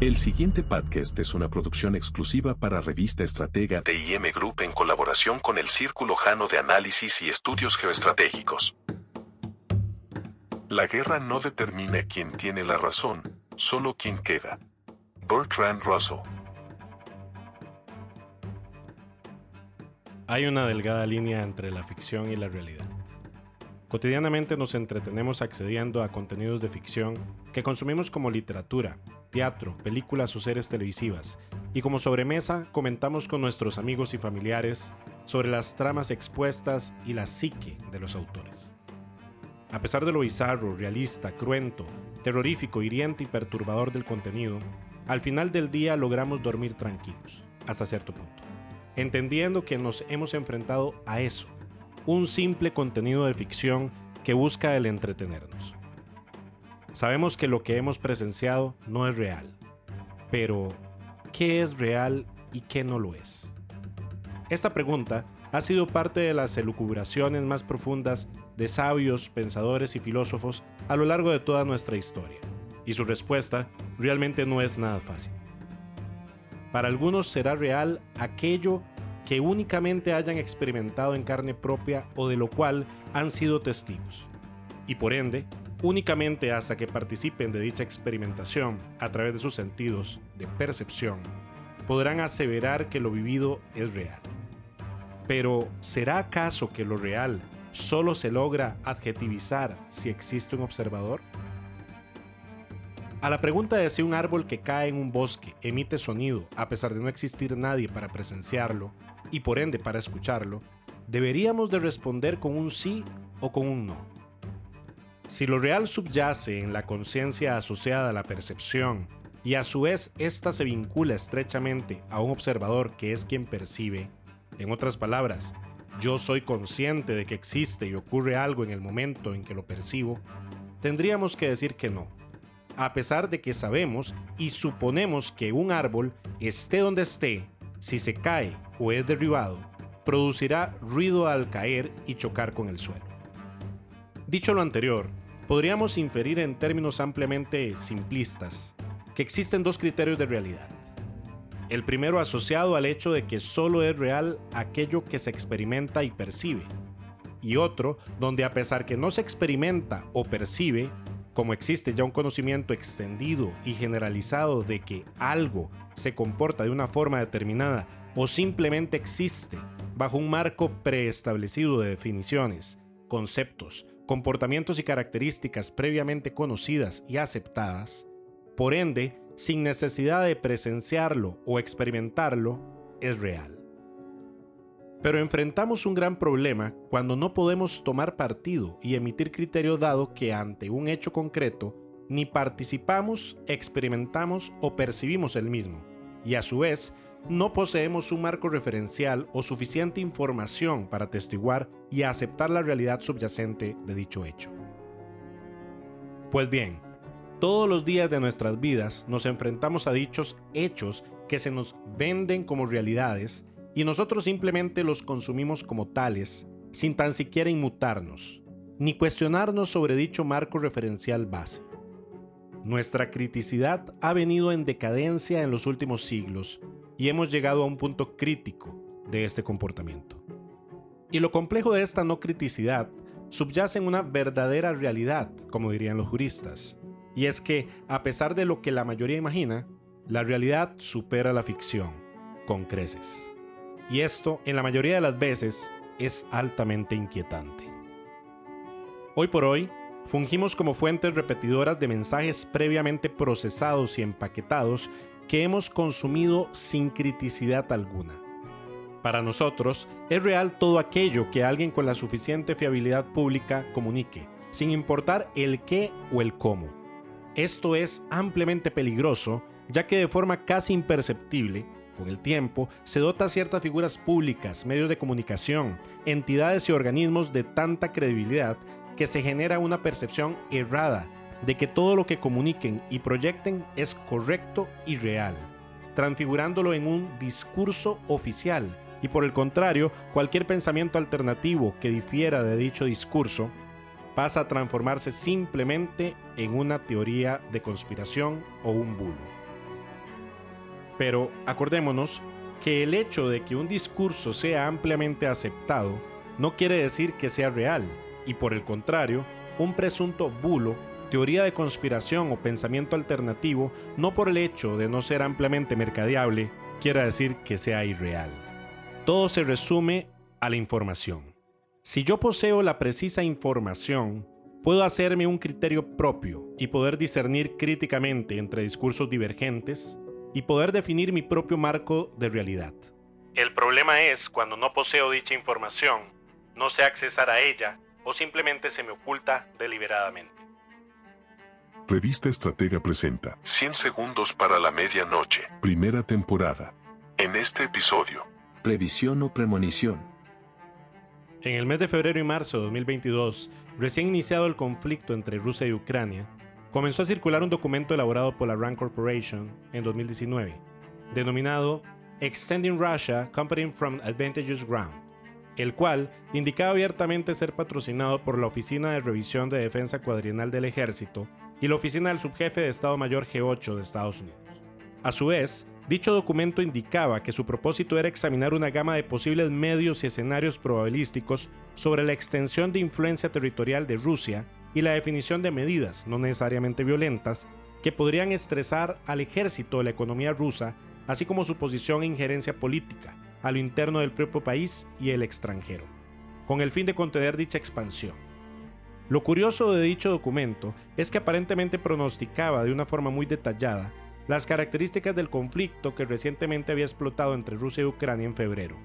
El siguiente podcast es una producción exclusiva para Revista Estratega de IM Group en colaboración con el Círculo Jano de Análisis y Estudios Geoestratégicos. La guerra no determina quién tiene la razón, solo quién queda. Bertrand Russell. Hay una delgada línea entre la ficción y la realidad. Cotidianamente nos entretenemos accediendo a contenidos de ficción que consumimos como literatura, teatro, películas o series televisivas, y como sobremesa comentamos con nuestros amigos y familiares sobre las tramas expuestas y la psique de los autores. A pesar de lo bizarro, realista, cruento, terrorífico, hiriente y perturbador del contenido, al final del día logramos dormir tranquilos, hasta cierto punto, entendiendo que nos hemos enfrentado a eso, un simple contenido de ficción que busca el entretenernos. Sabemos que lo que hemos presenciado no es real, pero ¿qué es real y qué no lo es? Esta pregunta ha sido parte de las elucubraciones más profundas de sabios, pensadores y filósofos a lo largo de toda nuestra historia, y su respuesta realmente no es nada fácil. Para algunos será real aquello que únicamente hayan experimentado en carne propia o de lo cual han sido testigos, y por ende, únicamente hasta que participen de dicha experimentación a través de sus sentidos de percepción, podrán aseverar que lo vivido es real. Pero, ¿será acaso que lo real solo se logra adjetivizar si existe un observador? A la pregunta de si un árbol que cae en un bosque emite sonido a pesar de no existir nadie para presenciarlo y por ende para escucharlo, deberíamos de responder con un sí o con un no. Si lo real subyace en la conciencia asociada a la percepción y a su vez ésta se vincula estrechamente a un observador que es quien percibe, en otras palabras, yo soy consciente de que existe y ocurre algo en el momento en que lo percibo, tendríamos que decir que no, a pesar de que sabemos y suponemos que un árbol, esté donde esté, si se cae o es derribado, producirá ruido al caer y chocar con el suelo. Dicho lo anterior, podríamos inferir en términos ampliamente simplistas que existen dos criterios de realidad el primero asociado al hecho de que solo es real aquello que se experimenta y percibe. Y otro donde a pesar que no se experimenta o percibe, como existe ya un conocimiento extendido y generalizado de que algo se comporta de una forma determinada o simplemente existe bajo un marco preestablecido de definiciones, conceptos, comportamientos y características previamente conocidas y aceptadas, por ende, sin necesidad de presenciarlo o experimentarlo, es real. Pero enfrentamos un gran problema cuando no podemos tomar partido y emitir criterio dado que ante un hecho concreto ni participamos, experimentamos o percibimos el mismo, y a su vez no poseemos un marco referencial o suficiente información para atestiguar y aceptar la realidad subyacente de dicho hecho. Pues bien, todos los días de nuestras vidas nos enfrentamos a dichos hechos que se nos venden como realidades y nosotros simplemente los consumimos como tales, sin tan siquiera inmutarnos, ni cuestionarnos sobre dicho marco referencial base. Nuestra criticidad ha venido en decadencia en los últimos siglos y hemos llegado a un punto crítico de este comportamiento. Y lo complejo de esta no criticidad subyace en una verdadera realidad, como dirían los juristas, y es que, a pesar de lo que la mayoría imagina, la realidad supera la ficción, con creces. Y esto, en la mayoría de las veces, es altamente inquietante. Hoy por hoy, fungimos como fuentes repetidoras de mensajes previamente procesados y empaquetados que hemos consumido sin criticidad alguna. Para nosotros, es real todo aquello que alguien con la suficiente fiabilidad pública comunique, sin importar el qué o el cómo. Esto es ampliamente peligroso, ya que de forma casi imperceptible, con el tiempo, se dota a ciertas figuras públicas, medios de comunicación, entidades y organismos de tanta credibilidad que se genera una percepción errada de que todo lo que comuniquen y proyecten es correcto y real, transfigurándolo en un discurso oficial, y por el contrario, cualquier pensamiento alternativo que difiera de dicho discurso pasa a transformarse simplemente en una teoría de conspiración o un bulo. Pero acordémonos que el hecho de que un discurso sea ampliamente aceptado no quiere decir que sea real, y por el contrario, un presunto bulo, teoría de conspiración o pensamiento alternativo, no por el hecho de no ser ampliamente mercadeable, quiere decir que sea irreal. Todo se resume a la información. Si yo poseo la precisa información, puedo hacerme un criterio propio y poder discernir críticamente entre discursos divergentes y poder definir mi propio marco de realidad. El problema es cuando no poseo dicha información, no sé accesar a ella o simplemente se me oculta deliberadamente. Revista Estratega presenta 100 segundos para la medianoche, primera temporada. En este episodio, previsión o premonición. En el mes de febrero y marzo de 2022, recién iniciado el conflicto entre Rusia y Ucrania, comenzó a circular un documento elaborado por la RAND Corporation en 2019, denominado Extending Russia Company from Advantageous Ground, el cual indicaba abiertamente ser patrocinado por la Oficina de Revisión de Defensa Cuadrienal del Ejército y la Oficina del Subjefe de Estado Mayor G8 de Estados Unidos. A su vez, dicho documento indicaba que su propósito era examinar una gama de posibles medios y escenarios probabilísticos sobre la extensión de influencia territorial de Rusia y la definición de medidas, no necesariamente violentas, que podrían estresar al ejército de la economía rusa, así como su posición e injerencia política a lo interno del propio país y el extranjero, con el fin de contener dicha expansión. Lo curioso de dicho documento es que aparentemente pronosticaba de una forma muy detallada las características del conflicto que recientemente había explotado entre Rusia y Ucrania en febrero.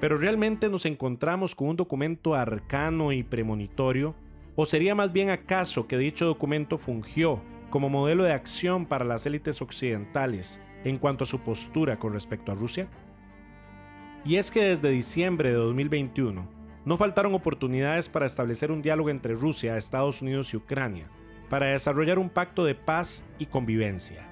Pero realmente nos encontramos con un documento arcano y premonitorio ¿O sería más bien acaso que dicho documento fungió como modelo de acción para las élites occidentales en cuanto a su postura con respecto a Rusia? Y es que desde diciembre de 2021 no faltaron oportunidades para establecer un diálogo entre Rusia, Estados Unidos y Ucrania, para desarrollar un pacto de paz y convivencia.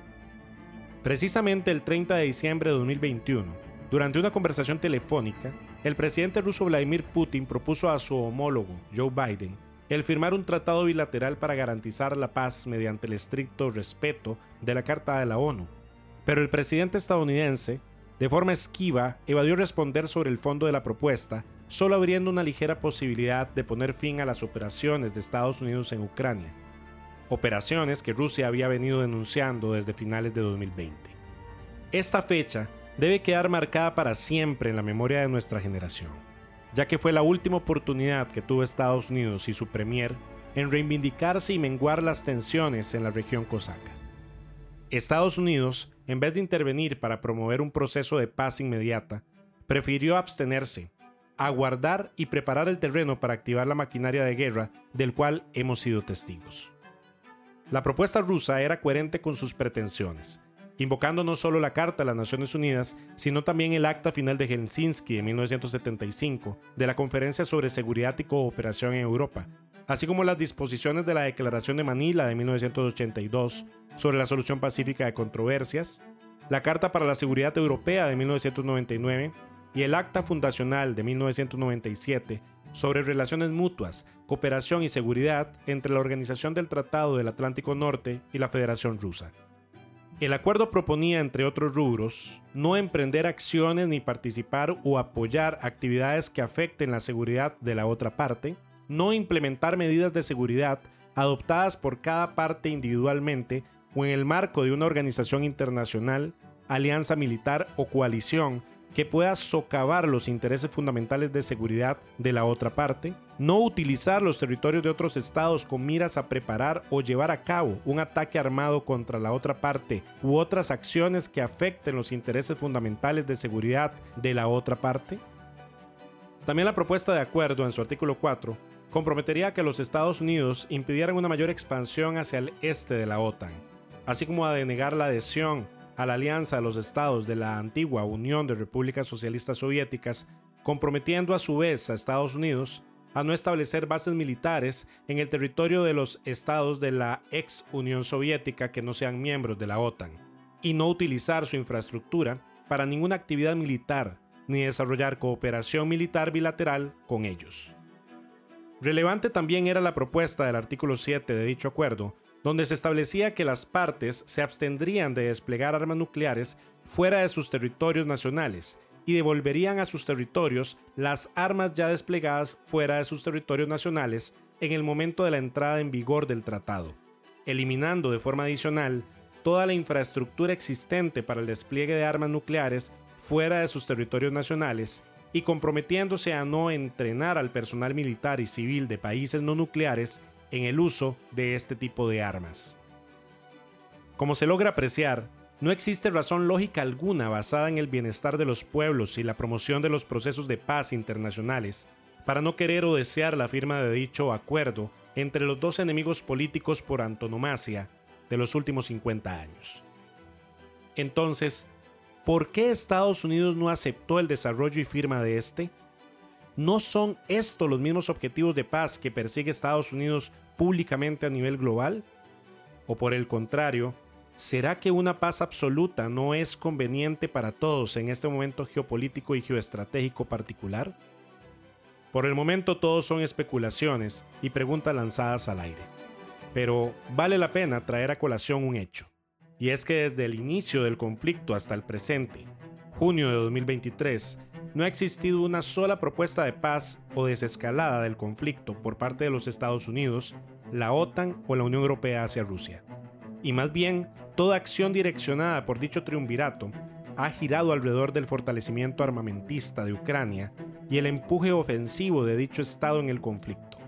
Precisamente el 30 de diciembre de 2021, durante una conversación telefónica, el presidente ruso Vladimir Putin propuso a su homólogo Joe Biden el firmar un tratado bilateral para garantizar la paz mediante el estricto respeto de la Carta de la ONU. Pero el presidente estadounidense, de forma esquiva, evadió responder sobre el fondo de la propuesta, solo abriendo una ligera posibilidad de poner fin a las operaciones de Estados Unidos en Ucrania, operaciones que Rusia había venido denunciando desde finales de 2020. Esta fecha debe quedar marcada para siempre en la memoria de nuestra generación ya que fue la última oportunidad que tuvo Estados Unidos y su premier en reivindicarse y menguar las tensiones en la región cosaca. Estados Unidos, en vez de intervenir para promover un proceso de paz inmediata, prefirió abstenerse, aguardar y preparar el terreno para activar la maquinaria de guerra del cual hemos sido testigos. La propuesta rusa era coherente con sus pretensiones, invocando no solo la Carta de las Naciones Unidas, sino también el Acta Final de Helsinki de 1975 de la Conferencia sobre Seguridad y Cooperación en Europa, así como las disposiciones de la Declaración de Manila de 1982 sobre la solución pacífica de controversias, la Carta para la Seguridad Europea de 1999 y el Acta Fundacional de 1997 sobre relaciones mutuas, cooperación y seguridad entre la Organización del Tratado del Atlántico Norte y la Federación Rusa. El acuerdo proponía, entre otros rubros, no emprender acciones ni participar o apoyar actividades que afecten la seguridad de la otra parte, no implementar medidas de seguridad adoptadas por cada parte individualmente o en el marco de una organización internacional, alianza militar o coalición que pueda socavar los intereses fundamentales de seguridad de la otra parte, no utilizar los territorios de otros estados con miras a preparar o llevar a cabo un ataque armado contra la otra parte u otras acciones que afecten los intereses fundamentales de seguridad de la otra parte. También la propuesta de acuerdo en su artículo 4 comprometería que los Estados Unidos impidieran una mayor expansión hacia el este de la OTAN, así como a denegar la adhesión a la alianza de los estados de la antigua Unión de Repúblicas Socialistas Soviéticas, comprometiendo a su vez a Estados Unidos a no establecer bases militares en el territorio de los estados de la ex Unión Soviética que no sean miembros de la OTAN, y no utilizar su infraestructura para ninguna actividad militar, ni desarrollar cooperación militar bilateral con ellos. Relevante también era la propuesta del artículo 7 de dicho acuerdo donde se establecía que las partes se abstendrían de desplegar armas nucleares fuera de sus territorios nacionales y devolverían a sus territorios las armas ya desplegadas fuera de sus territorios nacionales en el momento de la entrada en vigor del tratado, eliminando de forma adicional toda la infraestructura existente para el despliegue de armas nucleares fuera de sus territorios nacionales y comprometiéndose a no entrenar al personal militar y civil de países no nucleares en el uso de este tipo de armas. Como se logra apreciar, no existe razón lógica alguna basada en el bienestar de los pueblos y la promoción de los procesos de paz internacionales para no querer o desear la firma de dicho acuerdo entre los dos enemigos políticos por antonomasia de los últimos 50 años. Entonces, ¿por qué Estados Unidos no aceptó el desarrollo y firma de este? ¿No son estos los mismos objetivos de paz que persigue Estados Unidos públicamente a nivel global? ¿O por el contrario, será que una paz absoluta no es conveniente para todos en este momento geopolítico y geoestratégico particular? Por el momento todos son especulaciones y preguntas lanzadas al aire. Pero vale la pena traer a colación un hecho. Y es que desde el inicio del conflicto hasta el presente, junio de 2023, no ha existido una sola propuesta de paz o desescalada del conflicto por parte de los Estados Unidos, la OTAN o la Unión Europea hacia Rusia. Y más bien, toda acción direccionada por dicho triunvirato ha girado alrededor del fortalecimiento armamentista de Ucrania y el empuje ofensivo de dicho Estado en el conflicto.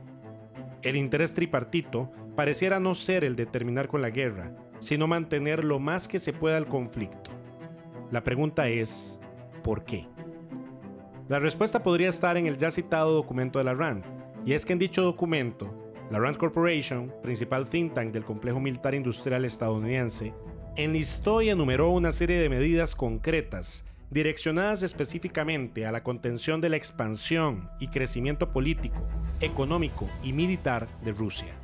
El interés tripartito pareciera no ser el de terminar con la guerra, sino mantener lo más que se pueda el conflicto. La pregunta es, ¿por qué? La respuesta podría estar en el ya citado documento de la RAND, y es que en dicho documento, la RAND Corporation, principal think tank del complejo militar industrial estadounidense, enlistó y enumeró una serie de medidas concretas direccionadas específicamente a la contención de la expansión y crecimiento político, económico y militar de Rusia.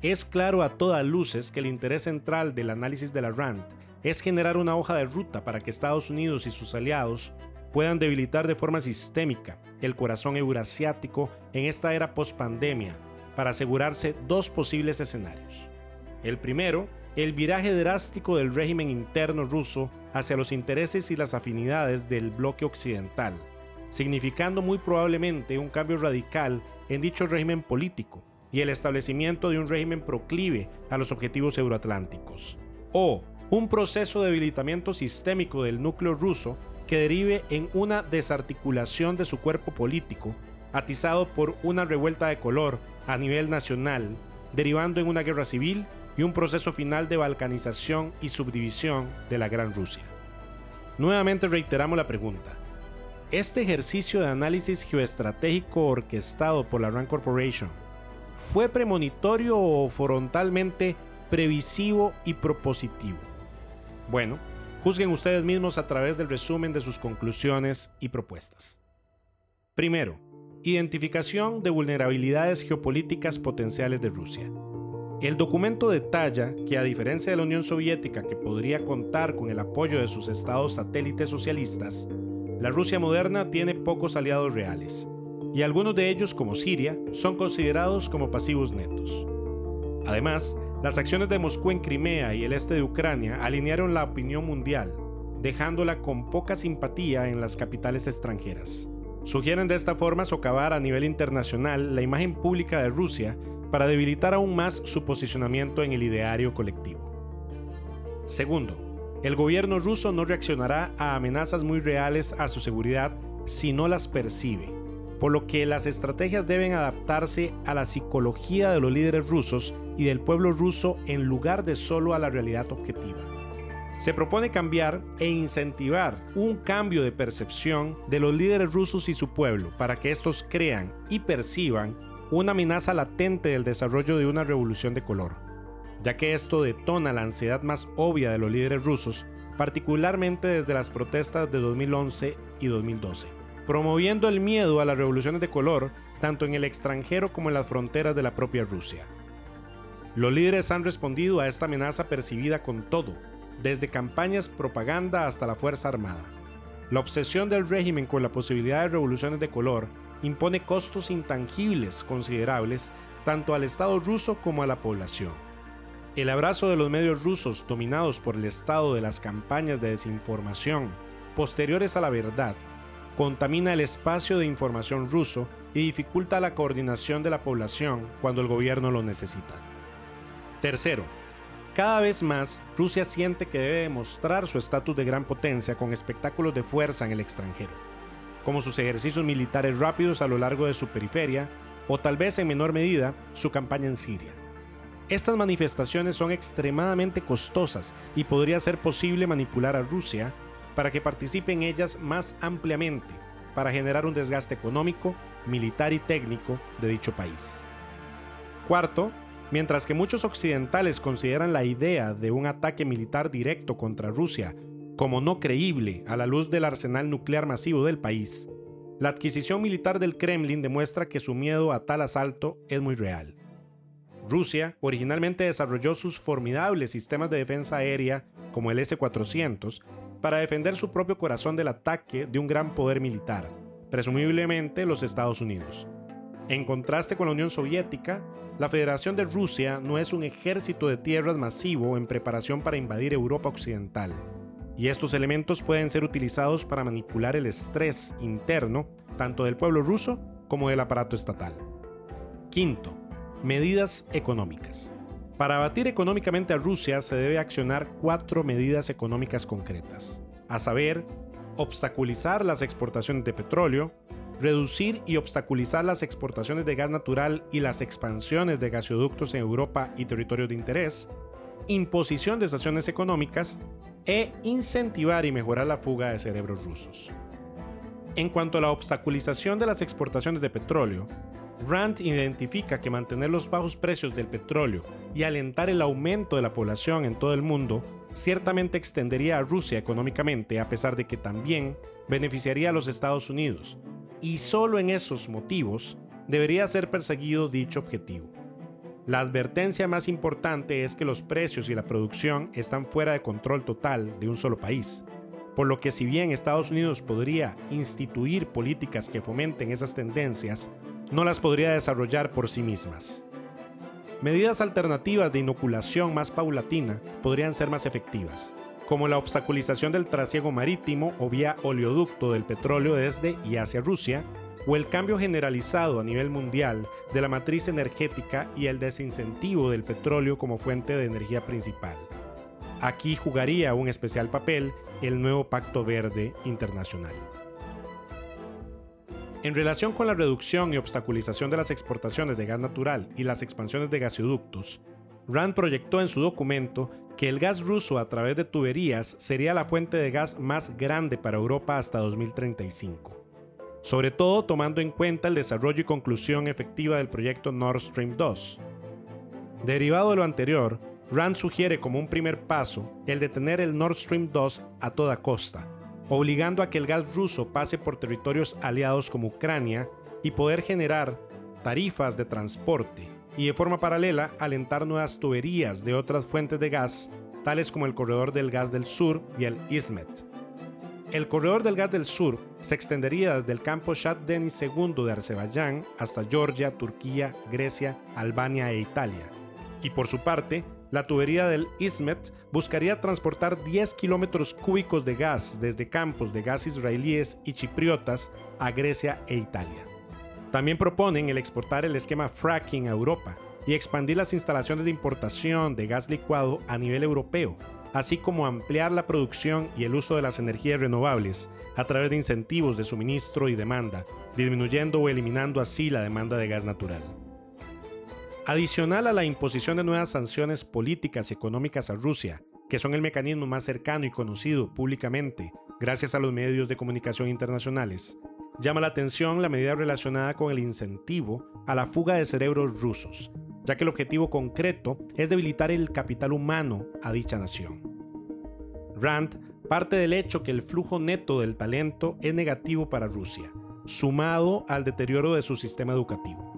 Es claro a todas luces que el interés central del análisis de la RAND es generar una hoja de ruta para que Estados Unidos y sus aliados puedan debilitar de forma sistémica el corazón eurasiático en esta era post-pandemia para asegurarse dos posibles escenarios. El primero, el viraje drástico del régimen interno ruso hacia los intereses y las afinidades del bloque occidental, significando muy probablemente un cambio radical en dicho régimen político y el establecimiento de un régimen proclive a los objetivos euroatlánticos. O un proceso de debilitamiento sistémico del núcleo ruso que derive en una desarticulación de su cuerpo político, atizado por una revuelta de color a nivel nacional, derivando en una guerra civil y un proceso final de balcanización y subdivisión de la Gran Rusia. Nuevamente reiteramos la pregunta. ¿Este ejercicio de análisis geoestratégico orquestado por la RAND Corporation fue premonitorio o frontalmente previsivo y propositivo? Bueno, juzguen ustedes mismos a través del resumen de sus conclusiones y propuestas. Primero, identificación de vulnerabilidades geopolíticas potenciales de Rusia. El documento detalla que a diferencia de la Unión Soviética que podría contar con el apoyo de sus estados satélites socialistas, la Rusia moderna tiene pocos aliados reales, y algunos de ellos, como Siria, son considerados como pasivos netos. Además, las acciones de Moscú en Crimea y el este de Ucrania alinearon la opinión mundial, dejándola con poca simpatía en las capitales extranjeras. Sugieren de esta forma socavar a nivel internacional la imagen pública de Rusia para debilitar aún más su posicionamiento en el ideario colectivo. Segundo, el gobierno ruso no reaccionará a amenazas muy reales a su seguridad si no las percibe, por lo que las estrategias deben adaptarse a la psicología de los líderes rusos y del pueblo ruso en lugar de solo a la realidad objetiva. Se propone cambiar e incentivar un cambio de percepción de los líderes rusos y su pueblo para que estos crean y perciban una amenaza latente del desarrollo de una revolución de color, ya que esto detona la ansiedad más obvia de los líderes rusos, particularmente desde las protestas de 2011 y 2012, promoviendo el miedo a las revoluciones de color tanto en el extranjero como en las fronteras de la propia Rusia. Los líderes han respondido a esta amenaza percibida con todo, desde campañas propaganda hasta la Fuerza Armada. La obsesión del régimen con la posibilidad de revoluciones de color impone costos intangibles considerables tanto al Estado ruso como a la población. El abrazo de los medios rusos dominados por el estado de las campañas de desinformación posteriores a la verdad contamina el espacio de información ruso y dificulta la coordinación de la población cuando el gobierno lo necesita. Tercero, cada vez más Rusia siente que debe demostrar su estatus de gran potencia con espectáculos de fuerza en el extranjero, como sus ejercicios militares rápidos a lo largo de su periferia o tal vez en menor medida su campaña en Siria. Estas manifestaciones son extremadamente costosas y podría ser posible manipular a Rusia para que participe en ellas más ampliamente para generar un desgaste económico, militar y técnico de dicho país. Cuarto, mientras que muchos occidentales consideran la idea de un ataque militar directo contra Rusia como no creíble a la luz del arsenal nuclear masivo del país, la adquisición militar del Kremlin demuestra que su miedo a tal asalto es muy real. Rusia originalmente desarrolló sus formidables sistemas de defensa aérea como el S-400 para defender su propio corazón del ataque de un gran poder militar, presumiblemente los Estados Unidos. En contraste con la Unión Soviética, la Federación de Rusia no es un ejército de tierras masivo en preparación para invadir Europa Occidental, y estos elementos pueden ser utilizados para manipular el estrés interno tanto del pueblo ruso como del aparato estatal. Quinto, medidas económicas. Para abatir económicamente a Rusia se debe accionar cuatro medidas económicas concretas, a saber, obstaculizar las exportaciones de petróleo, reducir y obstaculizar las exportaciones de gas natural y las expansiones de gasoductos en Europa y territorios de interés, imposición de sanciones económicas e incentivar y mejorar la fuga de cerebros rusos. En cuanto a la obstaculización de las exportaciones de petróleo, Rand identifica que mantener los bajos precios del petróleo y alentar el aumento de la población en todo el mundo ciertamente extendería a Rusia económicamente a pesar de que también beneficiaría a los Estados Unidos, y solo en esos motivos debería ser perseguido dicho objetivo. La advertencia más importante es que los precios y la producción están fuera de control total de un solo país, por lo que si bien Estados Unidos podría instituir políticas que fomenten esas tendencias, no las podría desarrollar por sí mismas. Medidas alternativas de inoculación más paulatina podrían ser más efectivas, como la obstaculización del trasiego marítimo o vía oleoducto del petróleo desde y hacia Rusia, o el cambio generalizado a nivel mundial de la matriz energética y el desincentivo del petróleo como fuente de energía principal. Aquí jugaría un especial papel el nuevo Pacto Verde Internacional. En relación con la reducción y obstaculización de las exportaciones de gas natural y las expansiones de gasoductos, Rand proyectó en su documento que el gas ruso a través de tuberías sería la fuente de gas más grande para Europa hasta 2035, sobre todo tomando en cuenta el desarrollo y conclusión efectiva del proyecto Nord Stream 2. Derivado de lo anterior, Rand sugiere como un primer paso el de tener el Nord Stream 2 a toda costa, obligando a que el gas ruso pase por territorios aliados como Ucrania y poder generar tarifas de transporte y de forma paralela alentar nuevas tuberías de otras fuentes de gas, tales como el corredor del gas del sur y el ISMET. El corredor del gas del sur se extendería desde el campo Shah II de Azerbaiyán hasta Georgia, Turquía, Grecia, Albania e Italia. Y por su parte, la tubería del ISMET buscaría transportar 10 kilómetros cúbicos de gas desde campos de gas israelíes y chipriotas a Grecia e Italia. También proponen el exportar el esquema fracking a Europa y expandir las instalaciones de importación de gas licuado a nivel europeo, así como ampliar la producción y el uso de las energías renovables a través de incentivos de suministro y demanda, disminuyendo o eliminando así la demanda de gas natural. Adicional a la imposición de nuevas sanciones políticas y económicas a Rusia, que son el mecanismo más cercano y conocido públicamente gracias a los medios de comunicación internacionales, llama la atención la medida relacionada con el incentivo a la fuga de cerebros rusos, ya que el objetivo concreto es debilitar el capital humano a dicha nación. Rand parte del hecho que el flujo neto del talento es negativo para Rusia, sumado al deterioro de su sistema educativo.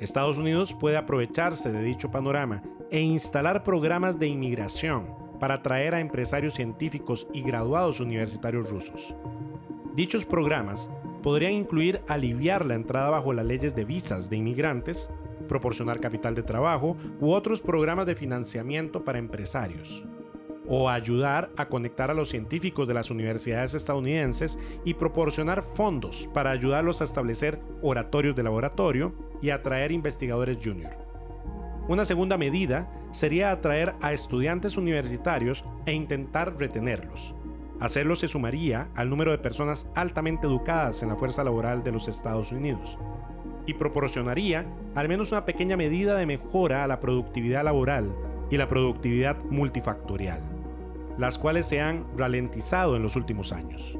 Estados Unidos puede aprovecharse de dicho panorama e instalar programas de inmigración para atraer a empresarios científicos y graduados universitarios rusos. Dichos programas podrían incluir aliviar la entrada bajo las leyes de visas de inmigrantes, proporcionar capital de trabajo u otros programas de financiamiento para empresarios, o ayudar a conectar a los científicos de las universidades estadounidenses y proporcionar fondos para ayudarlos a establecer oratorios de laboratorio y atraer investigadores junior. Una segunda medida sería atraer a estudiantes universitarios e intentar retenerlos. Hacerlo se sumaría al número de personas altamente educadas en la fuerza laboral de los Estados Unidos y proporcionaría al menos una pequeña medida de mejora a la productividad laboral y la productividad multifactorial, las cuales se han ralentizado en los últimos años.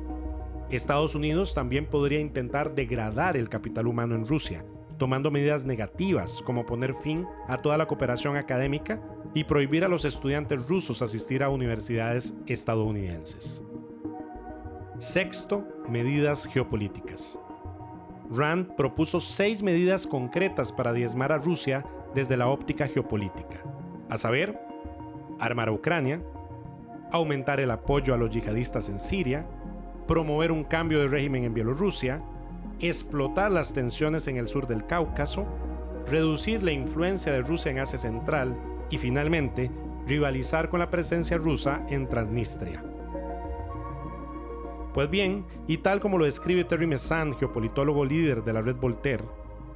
Estados Unidos también podría intentar degradar el capital humano en Rusia, tomando medidas negativas como poner fin a toda la cooperación académica y prohibir a los estudiantes rusos asistir a universidades estadounidenses. Sexto, medidas geopolíticas. Rand propuso seis medidas concretas para diezmar a Rusia desde la óptica geopolítica, a saber, armar a Ucrania, aumentar el apoyo a los yihadistas en Siria, promover un cambio de régimen en Bielorrusia, explotar las tensiones en el sur del Cáucaso, reducir la influencia de Rusia en Asia Central y finalmente rivalizar con la presencia rusa en Transnistria. Pues bien, y tal como lo describe Terry Messan, geopolitólogo líder de la red Voltaire,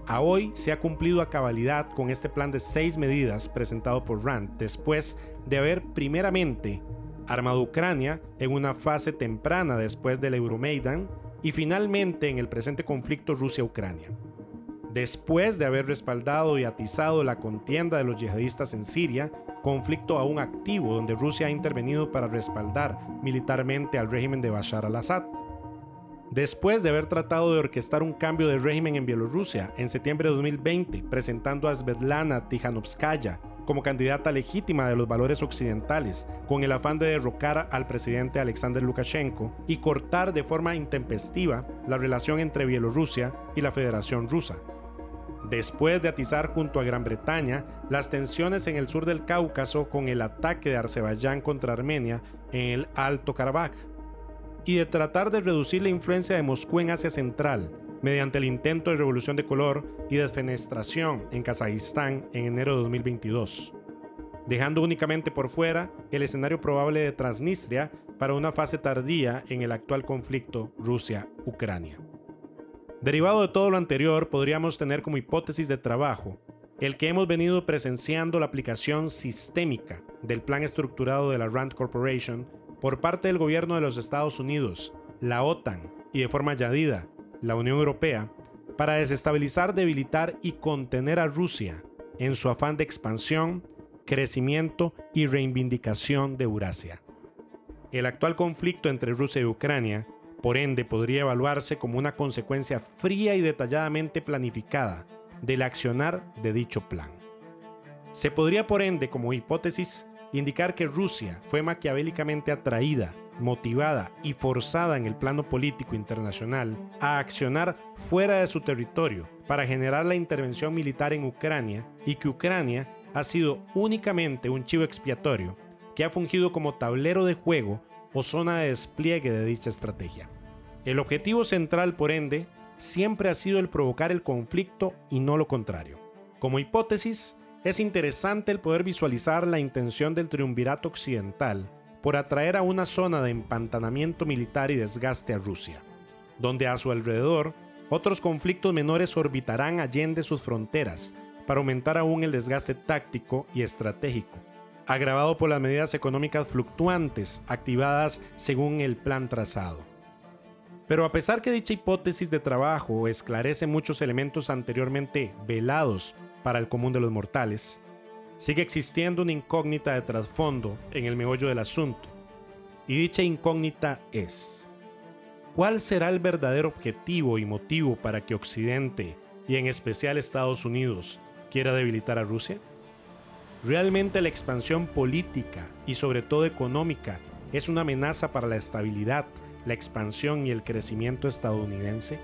a hoy se ha cumplido a cabalidad con este plan de seis medidas presentado por Rand después de haber primeramente armado Ucrania en una fase temprana después del Euromaidan y finalmente en el presente conflicto Rusia-Ucrania. Después de haber respaldado y atizado la contienda de los yihadistas en Siria conflicto aún activo donde Rusia ha intervenido para respaldar militarmente al régimen de Bashar al-Assad. Después de haber tratado de orquestar un cambio de régimen en Bielorrusia en septiembre de 2020, presentando a Svetlana Tijanovskaya como candidata legítima de los valores occidentales, con el afán de derrocar al presidente Alexander Lukashenko y cortar de forma intempestiva la relación entre Bielorrusia y la Federación Rusa, después de atizar junto a Gran Bretaña las tensiones en el sur del Cáucaso con el ataque de Azerbaiyán contra Armenia en el Alto Karabaj, y de tratar de reducir la influencia de Moscú en Asia Central mediante el intento de revolución de color y desfenestración en Kazajistán en enero de 2022, dejando únicamente por fuera el escenario probable de Transnistria para una fase tardía en el actual conflicto Rusia-Ucrania. Derivado de todo lo anterior, podríamos tener como hipótesis de trabajo el que hemos venido presenciando la aplicación sistémica del plan estructurado de la Rand Corporation por parte del gobierno de los Estados Unidos, la OTAN y de forma añadida la Unión Europea para desestabilizar, debilitar y contener a Rusia en su afán de expansión, crecimiento y reivindicación de Eurasia. El actual conflicto entre Rusia y Ucrania por ende, podría evaluarse como una consecuencia fría y detalladamente planificada del accionar de dicho plan. Se podría, por ende, como hipótesis, indicar que Rusia fue maquiavélicamente atraída, motivada y forzada en el plano político internacional a accionar fuera de su territorio para generar la intervención militar en Ucrania y que Ucrania ha sido únicamente un chivo expiatorio que ha fungido como tablero de juego o zona de despliegue de dicha estrategia. El objetivo central, por ende, siempre ha sido el provocar el conflicto y no lo contrario. Como hipótesis, es interesante el poder visualizar la intención del triunvirato occidental por atraer a una zona de empantanamiento militar y desgaste a Rusia, donde a su alrededor otros conflictos menores orbitarán allende sus fronteras para aumentar aún el desgaste táctico y estratégico, agravado por las medidas económicas fluctuantes activadas según el plan trazado. Pero a pesar que dicha hipótesis de trabajo esclarece muchos elementos anteriormente velados para el común de los mortales, sigue existiendo una incógnita de trasfondo en el meollo del asunto. Y dicha incógnita es, ¿cuál será el verdadero objetivo y motivo para que Occidente, y en especial Estados Unidos, quiera debilitar a Rusia? ¿Realmente la expansión política y sobre todo económica es una amenaza para la estabilidad la expansión y el crecimiento estadounidense?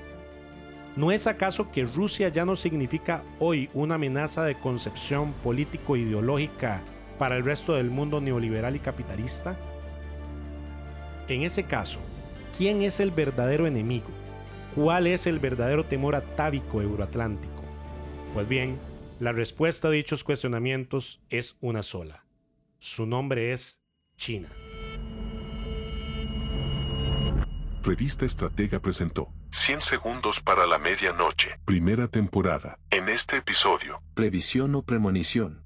¿No es acaso que Rusia ya no significa hoy una amenaza de concepción político-ideológica para el resto del mundo neoliberal y capitalista? En ese caso, ¿quién es el verdadero enemigo? ¿Cuál es el verdadero temor atávico euroatlántico? Pues bien, La respuesta a dichos cuestionamientos es una sola. Su nombre es China. Revista Estratega presentó 100 segundos para la medianoche, primera temporada. En este episodio, Previsión o premonición.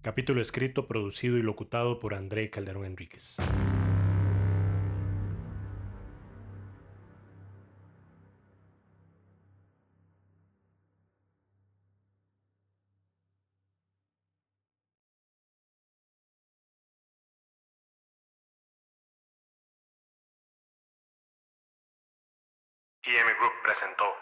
Capítulo escrito, producido y locutado por André Calderón Enríquez. Presentó